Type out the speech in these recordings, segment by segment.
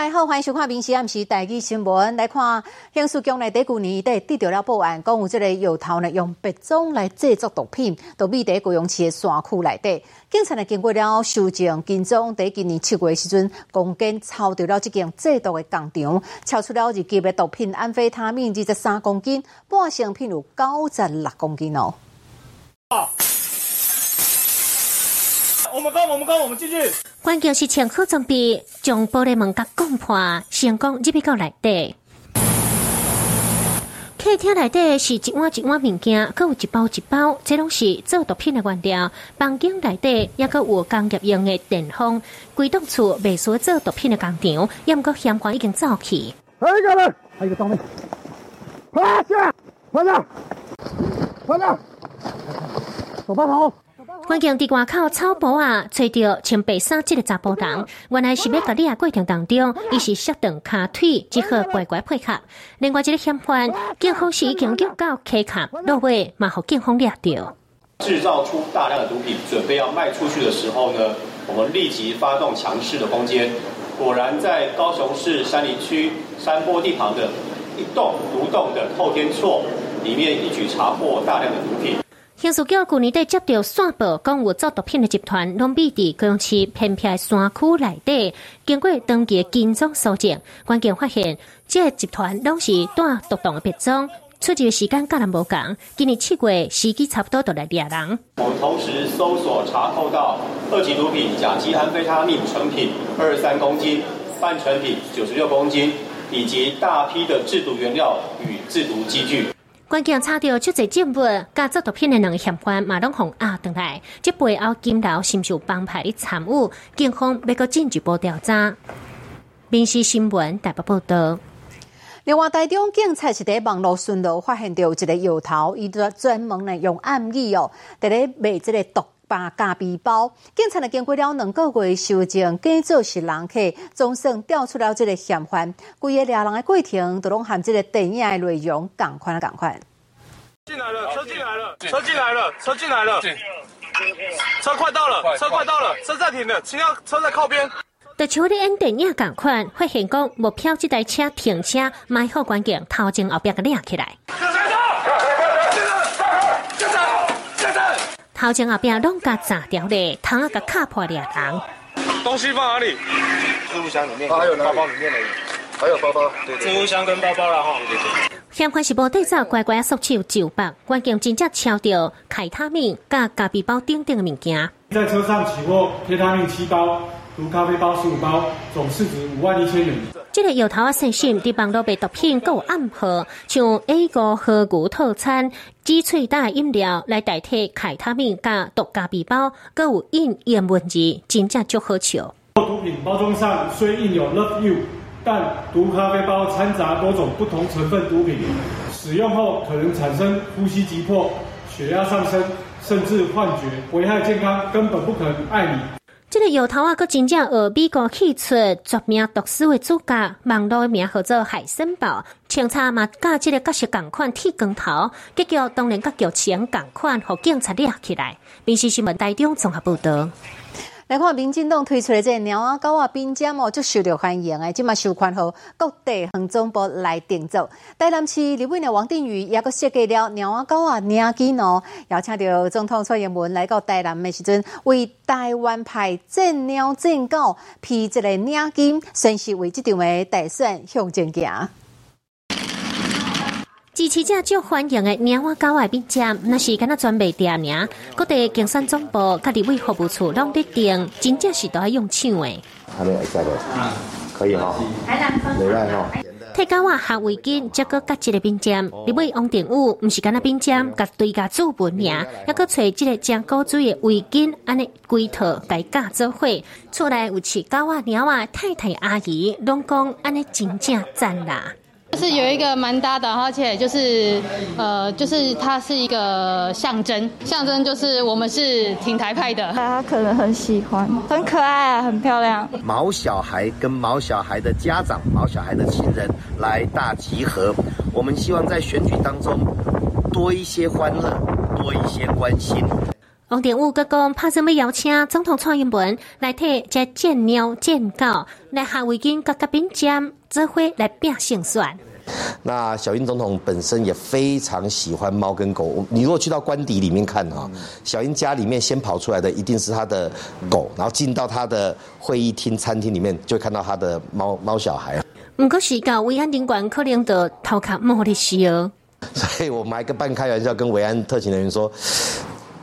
大家好，欢迎收看《明时暗时台记新闻》。来看刑事局内底旧年底得到了报案，讲有这个药头呢用白种来制作毒品，到美地高雄市的山区内底。警察呢经过了修正，警长在今年七月时阵，攻坚抄到了这件制毒的工厂，抄出了日级的毒品安非他命二十三公斤，半成品有九十六公斤哦。我们攻，我们攻，我们进去。关键是前好装备，将玻璃门甲攻破，成功入去到内底。客厅内底是一碗一碗物件，佮有一包一包，这拢是做毒品的原料。房间内底也佮有工业用的电风，规栋厝未所做毒品的工厂，也毋过嫌官已经走去。还有一个人，还有一个装备，快下，快下，快下，手把头。关键伫外口草埔啊，找到穿白衫这个查甫人，原来是要甲你啊过程当中，伊是摔断骹腿，只好乖乖配合。另外一个嫌犯，警方是已经叫到客卡，落尾嘛，互警方掠到。制造出大量的毒品，准备要卖出去的时候呢，我们立即发动强势的攻坚。果然在高雄市山林区山坡地旁的一栋独栋的后天厝里面，一举查获大量的毒品。刑事局去年底接到线报，讲有做毒品的集团，拢秘伫高雄市偏僻山区内底，经过当地警方搜证，关键发现，这个集团拢是带毒档的别种，出入时间甲人无共。今年七月，时机差不多都来掠人。我们同时搜索查扣到二级毒品甲基安非他命成品二十三公斤，半成品九十六公斤，以及大批的制毒原料与制毒机具。关键查到出侪证物，甲做毒品的两个嫌犯马龙红押回来，这背后金流是不是有帮派的参与？警方要个进一步调查。民事新闻台北报道。另外，台中警察是伫网络巡逻发现到一个摇头，伊专专门呢用暗语哦，伫咧卖这个毒霸咖啡包。警察呢经过了两个月修正，假做是人客，总算调出了这个嫌犯。规个抓人的过程都拢含这个电影的内容，赶快啊，赶快！进来了，车进来了，车进来了，车进来了，车快到了，车快到了，车暂停了，请要车在靠边。在像你演电影共款，发现讲目标这台车停车，买好关键，头前后边个亮起来。头前后边拢甲炸掉咧，头啊甲卡破俩人。东西放哪里？置物箱里面，还有包包里面的，还有包包，对置物箱跟包包了哈。对对。嫌犯是无对照，乖乖缩手就绑，关键真正敲掉凯他命甲咖啡包顶顶的物件。在车上起获凯他命七包。毒咖啡包十五包，总市值五万一千元。这个摇头啊，信息伫网络被毒品够暗号，像 A 个河谷套餐、鸡脆大饮料来代替凯他命加毒咖啡包，各有印言文字，真正足好笑。毒品包装上虽印有 Love You，但毒咖啡包掺杂多种不同成分毒品，使用后可能产生呼吸急迫、血压上升，甚至幻觉，危害健康，根本不可能爱你。这个摇头啊，佮真正学美国起出绝命毒师的主角，网络名号做海森堡，清查嘛，甲这个角色共款剃光头，结果当然甲剧情共款，互警察抓起来。民事新闻台中综合报道。来看民进党推出的这鸟啊狗啊兵将哦，就受到欢迎诶，即嘛授权和各地行政部来定做。台南市立委的王定宇也个设计了鸟啊狗啊领巾哦，邀请到总统蔡英文来到台南的时阵，为台湾派正鸟正狗披一个领金，算是为这场的大选向前行。支持者最欢迎的鸟蛙狗外边站，那是敢那专卖店名。各地竞选总部、各地位服务处拢在订，真正是都要用抢的。还没下个，可以哈，没来哈。替狗啊下围巾，这个甲一个兵站，你位王定武，毋是敢那兵站，甲对家做本名，还个找这个将高水的围巾，安尼规套改嫁做伙，出来有饲狗啊鸟啊太太阿姨，拢讲安尼真正赞啦。就是有一个蛮搭的，而且就是呃，就是它是一个象征，象征就是我们是挺台派的。他可能很喜欢，很可爱啊，很漂亮。毛小孩跟毛小孩的家长、毛小孩的亲人来大集合，我们希望在选举当中多一些欢乐，多一些关心。王定武佮讲，拍算要邀请总统蔡英文来替这见猫见狗来下围巾各个边站做伙来拼胜算。那小英总统本身也非常喜欢猫跟狗。你如果去到官邸里面看哈，小英家里面先跑出来的一定是他的狗，然后进到他的会议厅、餐厅里面，就会看到他的猫猫小孩。唔过是到维安宾馆可能的偷卡猫的事哦。所以我们还跟半开玩笑跟维安特勤人员说。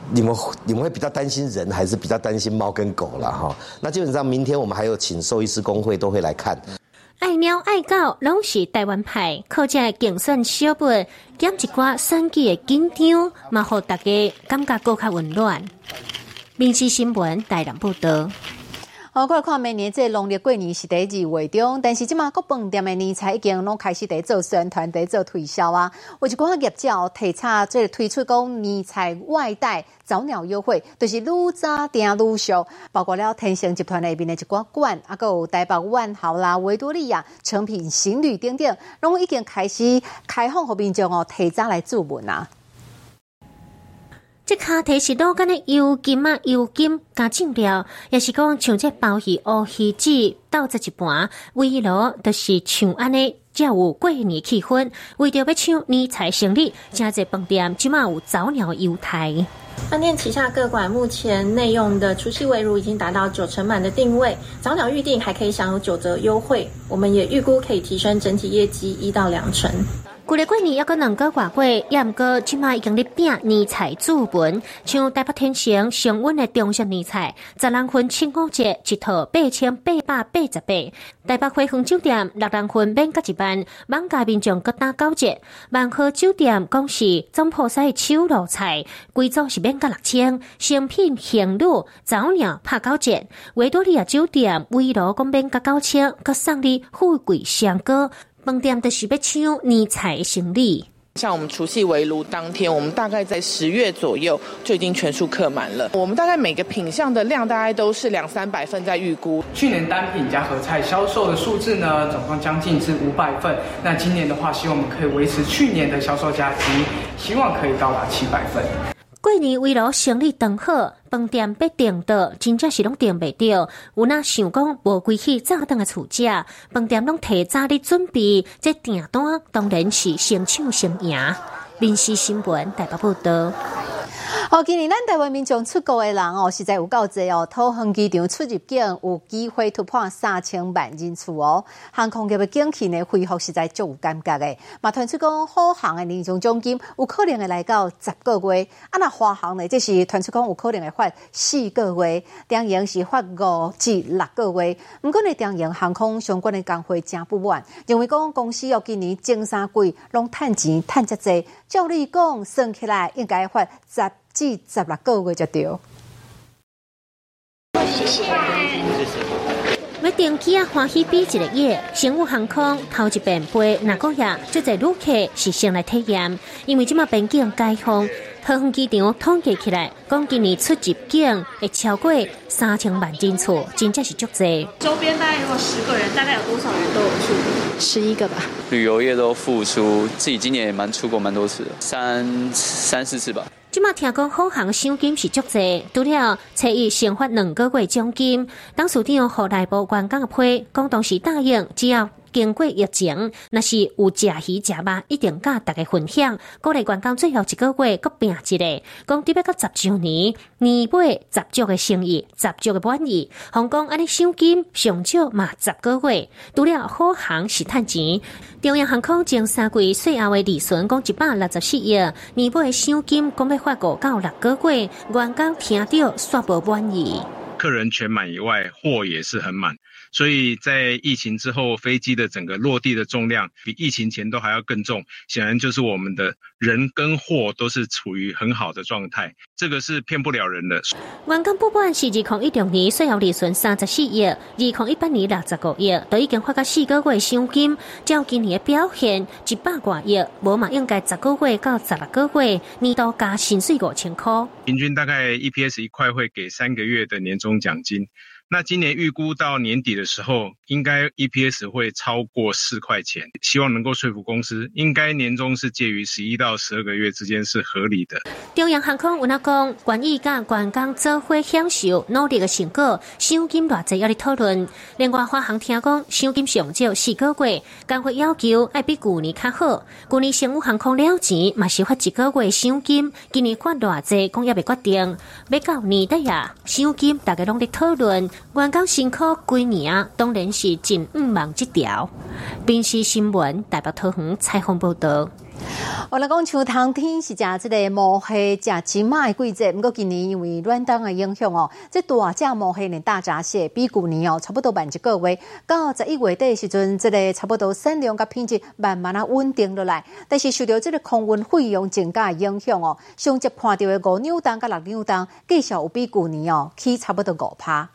你们你们会比较担心人，还是比较担心猫跟狗了哈？那基本上明天我们还有请兽医师工会都会来看。爱猫爱狗拢是台湾派，靠这竞选小本减一寡选举的紧张，嘛互大家感觉更加温暖。民事新闻大南报道。好，过来看明年这农历过年是第二月中，但是即马各饭店的年菜已经拢开始在做宣传、在做推销啊。有一寡业者提倡即推出讲年菜外带早鸟优惠，就是愈早订愈俗。包括了天星集团那边的一寡馆，啊，有台北万豪啦、维多利亚、成品行旅等等，拢已经开始开放，互民众哦提早来注文啊。这卡提是多干的油金啊，油金加酱料，也是讲像这鲍鱼、乌鱼子倒在一盘，围炉都是像安尼，才有过年气氛。为着要抢年财生意，加在饭店起码有早鸟优待。饭店旗下各馆目前内用的除夕围炉已经达到九成满的定位，早鸟预订还可以享有九折优惠。我们也预估可以提升整体业绩一到两成。过年过年要个两个外过，也毋过即卖已经咧拼年菜注文，像台北天成常温的中式年菜，十人份清五折，一套八千八百八十八；台北辉煌酒店六人份免加一万，网价民众各打九折。万和酒店讲是总铺西手路菜，贵族是免加六千，新品行路早鸟拍九折。维多利亚酒店微炉讲免加九千，佮送你富贵香膏。饭店的是要抢年菜行李。像我们除夕围炉当天，我们大概在十月左右就已经全数客满了。我们大概每个品相的量大概都是两三百份在预估。去年单品加合菜销售的数字呢，总共将近是五百份。那今年的话，希望我们可以维持去年的销售价值，希望可以到达七百份。过年为了生意长好，饭店被订到，真正是拢订袂到。有那想讲无归去早顿的厝食，饭店拢提早的准备，这订单当然是先抢先赢。民事新闻台北报道。好，今年咱台湾民众出国的人哦，实在有够多哦。桃园机场出入境有机会突破三千万人次哦。航空业的景气呢，恢复实在足有感觉的。嘛，传出讲好航的年终奖金有可能会来到十个月，啊，那华航呢，这是传出讲有可能会发四个月，中营是发五至六个月。毋过呢，中营航空相关的工会真不满，认为讲公司哦今年前三季拢趁钱趁遮济，照理讲算起来应该发十。至十六个月就对。谢谢。要登机啊，欢喜比一个月。商务航空头一遍飞哪个月，就在旅客是先来体验，因为这么边境解封，桃园机场统计起来，讲今年出入境会超过三千万人次，真正是足济。周边大概如果十个人，大概有多少人都有去？十一个吧。旅游业都付出，自己今年也蛮出国蛮多次，三三四次吧。即马听讲好行奖金是足济，除了初一先发两个月奖金，当时长何内部员工批，讲当时答应只要。经过疫情，那是有食鱼食肉，一定甲大家分享。鼓励员工最后一个月搁拼一个，讲特别到十周年，年尾十足的生意，十足的满意。香港安尼赏金上少嘛十个月，除了好行是趁钱。中央航空前三季税后的利润讲一百六十四亿，年尾的赏金讲要发五到六个月，员工听到煞无满意。客人全满以外，货也是很满。所以在疫情之后，飞机的整个落地的重量比疫情前都还要更重，显然就是我们的人跟货都是处于很好的状态，这个是骗不了人的。员工不管是二零一六年税后利润三十四亿，二零一八年六十个亿，都已经发到四个月奖金，照今年的表现一百多亿，无嘛应该十个月到十六个月，年度加薪水五千块，平均大概 EPS 一块会给三个月的年终奖金。那今年预估到年底的时候，应该 EPS 会超过四块钱，希望能够说服公司，应该年终是介于十一到十二个月之间是合理的。中央航空有那讲，关于甲员工做伙享受努力的成果，奖金偌济要哩讨论。另外，华航听讲，奖金上少四个月，工会要求爱比旧年较好。旧年商务航空了钱嘛是发一个月奖金，今年发偌济，讲也未决定。要到年底呀，奖金大家拢在讨论。员工辛苦几年啊，当然是近五万一条。宾时新闻代表桃园采访报道。我来讲，像冬天是食即个毛蟹、食金马的季节，毋过今年因为暖冬的影响哦，这大只毛蟹呢大闸蟹比旧年哦差不多慢一个月。到十一月底时阵，这个差不多产量甲品质慢慢啊稳定落来。但是受到这个空运费用增加的影响哦，上集看到的五纽单甲六纽单，继续有比旧年哦起差不多五趴。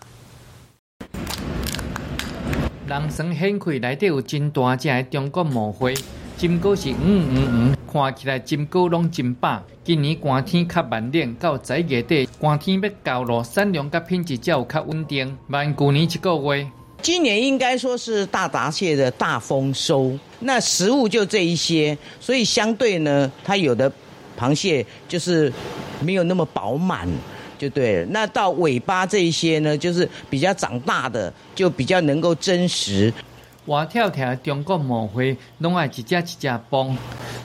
人生显开内底有真大只的中国毛蟹，金果是嗯嗯嗯，看起来金果拢真饱。今年寒天较慢冷，到十一月底寒天要到咯，产量甲品质才有较稳定。慢旧年一个月。今年应该说是大闸蟹的大丰收，那食物就这一些，所以相对呢，它有的螃蟹就是没有那么饱满。就对了，那到尾巴这一些呢，就是比较长大的，就比较能够真实。活跳跳中国毛蟹，拢爱一只一只帮，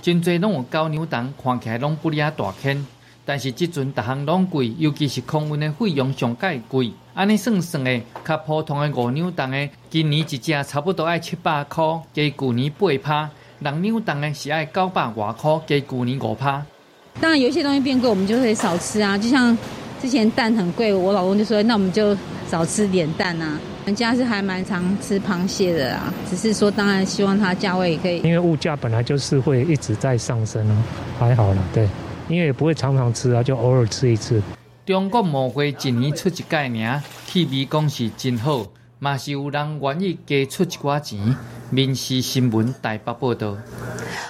真侪拢有高牛蛋，看起来拢不哩大坑。但是即阵逐项拢贵，尤其是空运的费用上介贵。安尼算算的，较普通的五牛蛋的，今年一只差不多爱七百块，加旧年八趴；六牛蛋的是爱九百外块，加旧年五趴。当然，有些东西变贵，我们就会少吃啊，就像。之前蛋很贵，我老公就说：“那我们就少吃点蛋啊。”人家是还蛮常吃螃蟹的啊，只是说当然希望它价位也可以。因为物价本来就是会一直在上升啊，还好了，对，因为也不会常常吃啊，就偶尔吃一次。中国毛龟一年出一概念，气味讲是真好，嘛是有人愿意加出一寡钱。民事新闻台北报道。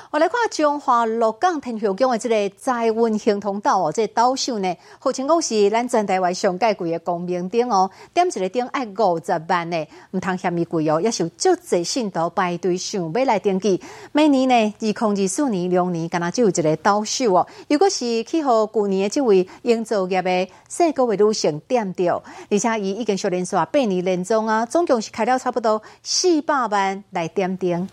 我来看中华鹿港天后宫的这个载运行通道哦，这个导秀呢，号称讲是咱全台湾上盖贵的公明顶哦，点一个顶爱五十万呢，唔通嫌伊贵哦，也是有足侪信徒排队想要来登记。每年呢，二零二四年两年，敢若就有一个导秀哦。如果是去互旧年的这位营造业的四个位女性点着，而且伊已经小连续八年连中啊，总共是开了差不多四百万来点灯。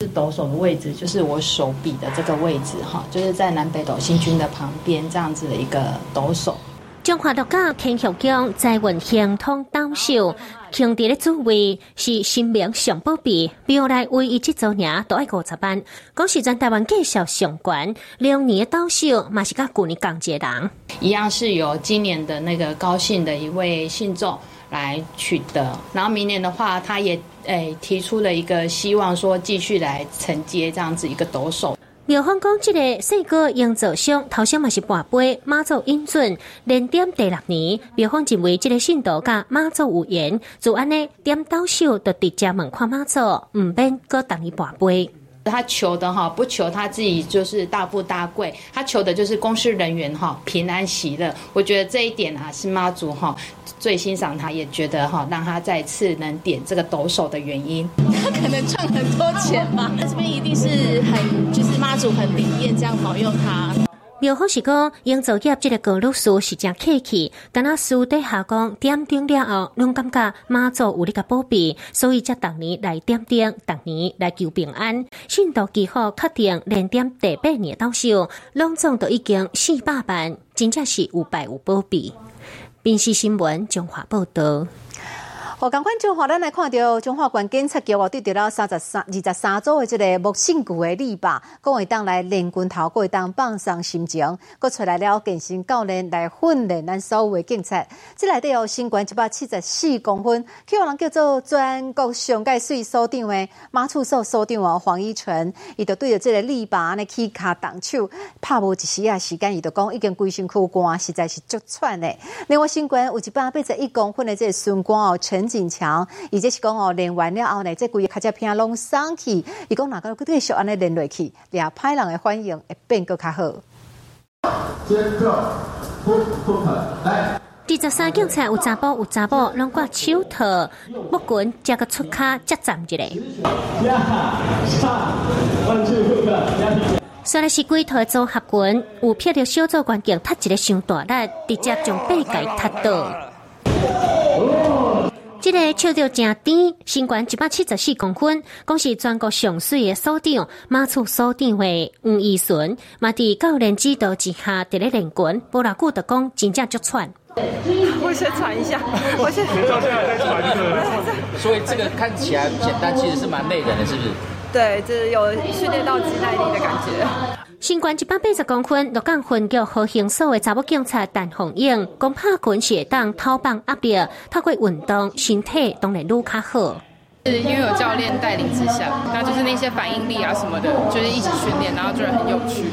是抖手的位置，就是我手臂的这个位置哈，就是在南北斗星君的旁边这样子的一个抖手。中华六甲天后宫在运行通道秀，兄弟的主位是新名上宝贝，后来唯一这周年都爱五十班。讲实在台湾介绍上关，两年的导秀嘛是甲旧年港接人，一样是由今年的那个高兴的一位信众。来取得，然后明年的话，他也诶提出了一个希望，说继续来承接这样子一个抖手。苗方讲，这个帅哥营造商头先嘛是半杯马祖英俊连点第六年，苗方认为这个信徒甲马祖有缘，就安尼点到手就直接问看马祖，唔免搁等于半杯。他求的哈，不求他自己就是大富大贵，他求的就是公司人员哈平安喜乐。我觉得这一点啊，是妈祖哈最欣赏他，也觉得哈让他再次能点这个抖手的原因。他可能赚很多钱吧，那 这边一定是很就是妈祖很灵验，这样保佑他。苗好是讲，营造业这个高路数是真客气，但那私底下讲点灯了后，拢感觉妈祖有你个保庇，所以才逐年来点灯，逐年来求平安。信徒几乎确定连点第八年到手，拢总都已经四百万，真正是有百有保庇。电视新闻中华报道。好，赶快中华，咱来看到中华关检察局哦，对着了三十三、二十三组的这个木姓具的李爸，讲会当来练军头，会当放松心情，佮出来了健身教练来训练咱所有的警察。这内底有身高一百七十四公分，有人叫做全国上界税所长的马处所所长哦，黄依纯，伊就对着这个李爸安尼起卡动手，拍无一时啊时间，伊就讲已经规身躯汗，实在是足喘的。另外身高有一百八十一公分的这个孙光哦，陈。真强，而且是讲哦，练完了后呢，这规个卡只片拢生气。伊讲哪个继续安尼练落去，俩派人的反应会变个较好。第十三警察有查甫有查某，拢挂手套、木棍，加个出卡，接站一个。虽然是龟头组合群，有霹雳小组关键踢一个上大力，直接将背盖踢倒。这个笑到正甜，身高一百七十四公分，讲是全国上水的所长，马厝所长的吴义顺，嘛伫教练指导之下，伫咧练拳，无偌久就讲真正足喘。我先喘一下，我先。学校现在在喘的，所以这个看起来简单，其实是蛮累人的，是不是？对，就是有训练到肌耐力的感觉。身高一百八十公分，鹿港分局和刑所的查某警察陈红英，讲拍拳是当偷棒压力，透过运动，身体当然愈较好。是因为有教练带领之下，那就是那些反应力啊什么的，就是一起训练，然后觉得很有趣。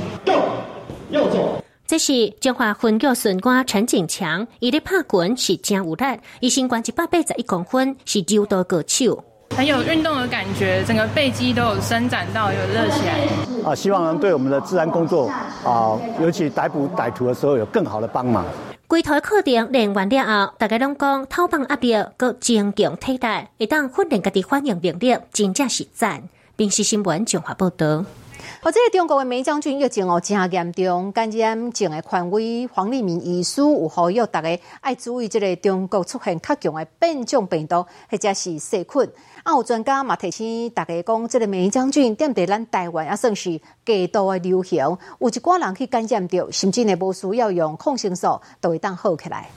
右左。这是中华分局巡官陈景强，伊咧拍拳是真有力，伊身高一百八十一公分，是柔道高手。很有运动的感觉，整个背肌都有伸展到，有热起来。啊，希望能对我们的治安工作啊，尤其逮捕歹徒的时候有更好的帮忙。规台课程练完了后，大家拢讲偷棒阿表个增强体力，一旦训练家己反应能力，真正是赞。并是新闻综合报道。或者中国的梅将军疫情哦真严重，感染症的权威黄立明医师有呼吁大家爱注意这个中国出现较强的变种病毒或者是细菌。啊，有专家嘛提醒大家讲，这个梅将军踮伫咱台湾也算是极度的流行，有一寡人去感染着，甚至呢无需要用抗生素都会当好起来。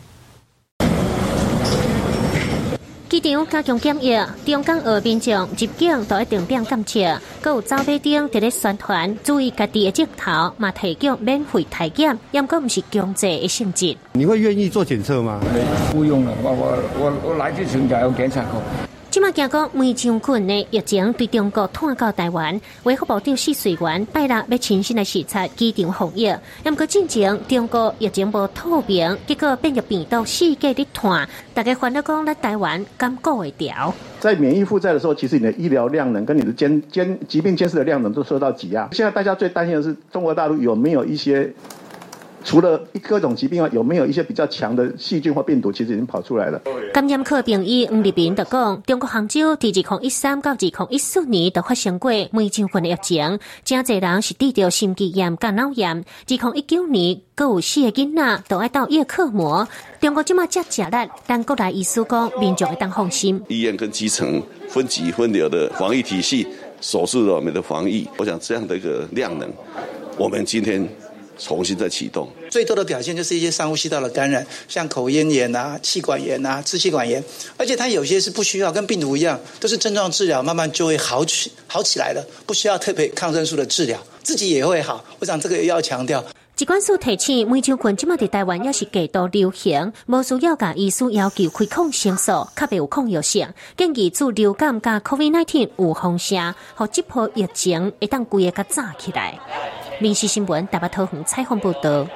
机场加强检疫，中港澳民众入境都一定变监测，各有招牌灯伫咧宣传，注意家己的镜头，嘛提供免费体检，也过毋是强制的性质。你会愿意做检测吗？不用了，我我我我来之前就有检查过。即马惊讲梅将军的疫情对中国拖到台湾，维护部长试水员拜六要亲身来视察机场防疫。不过进前中国疫情无透明，结果变入变到世界的团，大家烦恼讲在台湾敢过会掉？在免疫负债的时候，其实你的医疗量能跟你的监监疾病监视的量能都受到挤压。现在大家最担心的是中国大陆有没有一些。除了各种疾病外，有没有一些比较强的细菌或病毒？其实已经跑出来了。感染科病医吴立斌就讲，中国杭州自二零一三到二零一四年都发生过梅菌群的疫情，真侪人是得着心肌炎、肝脑炎。二零一九年，各有四个囡仔都爱到叶克膜。中国即马接食力，但国内医师讲，民众会当放心。医院跟基层分级分流的防疫体系，守住了我们的防疫。我想这样的一个量能，我们今天。重新再启动，最多的表现就是一些上呼吸道的感染，像口咽炎啊、气管炎啊、支气管炎，而且它有些是不需要，跟病毒一样，都是症状治疗，慢慢就会好起好起来了，不需要特别抗生素的治疗，自己也会好。我想这个也要强调。疾管署提醒，梅菌群即马伫台湾也是极度流行，无需要甲医师要求开抗生素，较别有抗药性，建议做流感加 COVID-19 有风险，和这波疫情一旦规个炸起来。民事新闻台北桃园采访报道。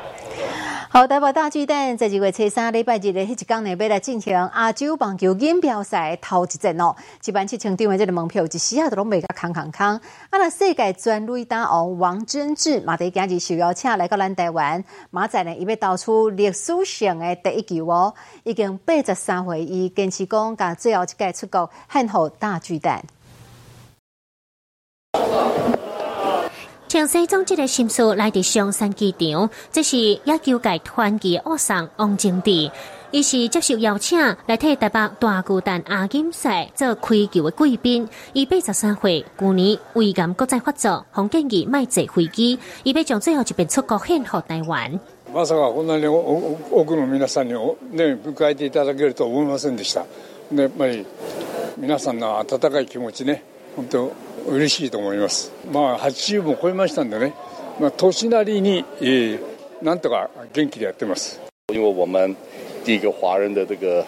好，台北大巨蛋在二月初三礼拜日的迄一天呢，要来进行亚洲棒球锦标赛头一战哦。一般七千张的这个门票，一时啊都拢卖甲空空空。啊，那世界专垒打王王贞治马迪今日受邀请来到咱台湾，马仔呢伊要投出历史性的第一球哦，已经八十三回，伊坚持讲甲最后一届出国献给大巨蛋。从西装这个心思来到上山机场，这是野球界团结恶上王正地，伊是接受邀请来替台北大巨蛋亚锦赛做开球的贵宾。伊八十三岁，去年胃癌国再发作，洪建议卖坐飞机，伊要将最后一遍出国献给台湾。まさかこんなに多くの皆さんにね迎えていただけると思いませんでした。やっぱり皆さんの温かい気持ちね、本当。 嬉しいと思います。まあ80も超えましたんでね、まあ年なりに、えー、なんとか元気でやってます。因为我们第一个华人的这个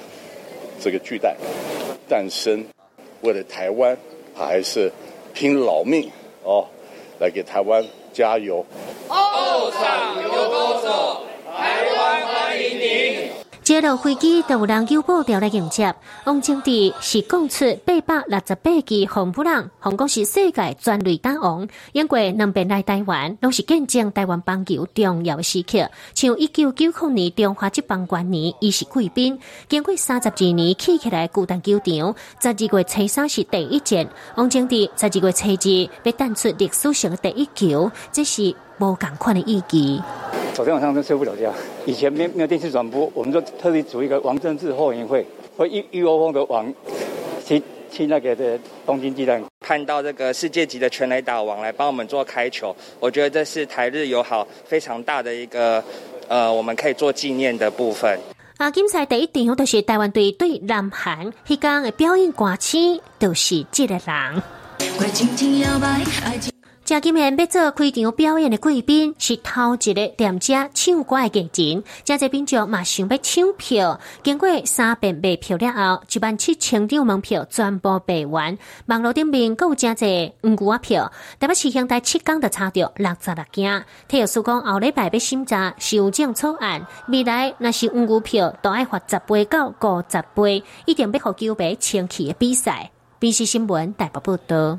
这个巨蛋诞生，为了台湾还是拼老命哦，来给台湾加油。后场有。接落飞机都有人邮报调来迎接。王经理是讲出八百六十八支红布人，红讲是世界专利大王，因过两边来台湾，拢是见证台湾棒球重要时刻。像一九九九年中华职棒元年，伊是贵宾。经过三十二年起起来固定球场，十二月初三是第一届。王经理十二月初二被弹出历史上的第一球，这是无共款的意义。昨天晚上真睡不了觉。以前没没有电视转播，我们就特地组一个王政治后援会，会一一窝蜂的往去去那个的东京鸡蛋，看到这个世界级的全垒打王来帮我们做开球，我觉得这是台日友好非常大的一个呃，我们可以做纪念的部分。啊，今赛第一场就是台湾队对南韩，迄天的表演歌星就是这个人。正今年要做开场表演的贵宾是头一个店家唱歌的艺人，正在宾众嘛想要抢票，经过三遍卖票了后，一万七千张门票全部卖完。网络顶面有真侪五股票，台北市现代七港的差着六十六件。体育署讲后礼拜要审查修正草案，未来若是五股票都爱发十倍到五十倍，一定要互球迷清气的比赛。宾市新闻台北报道。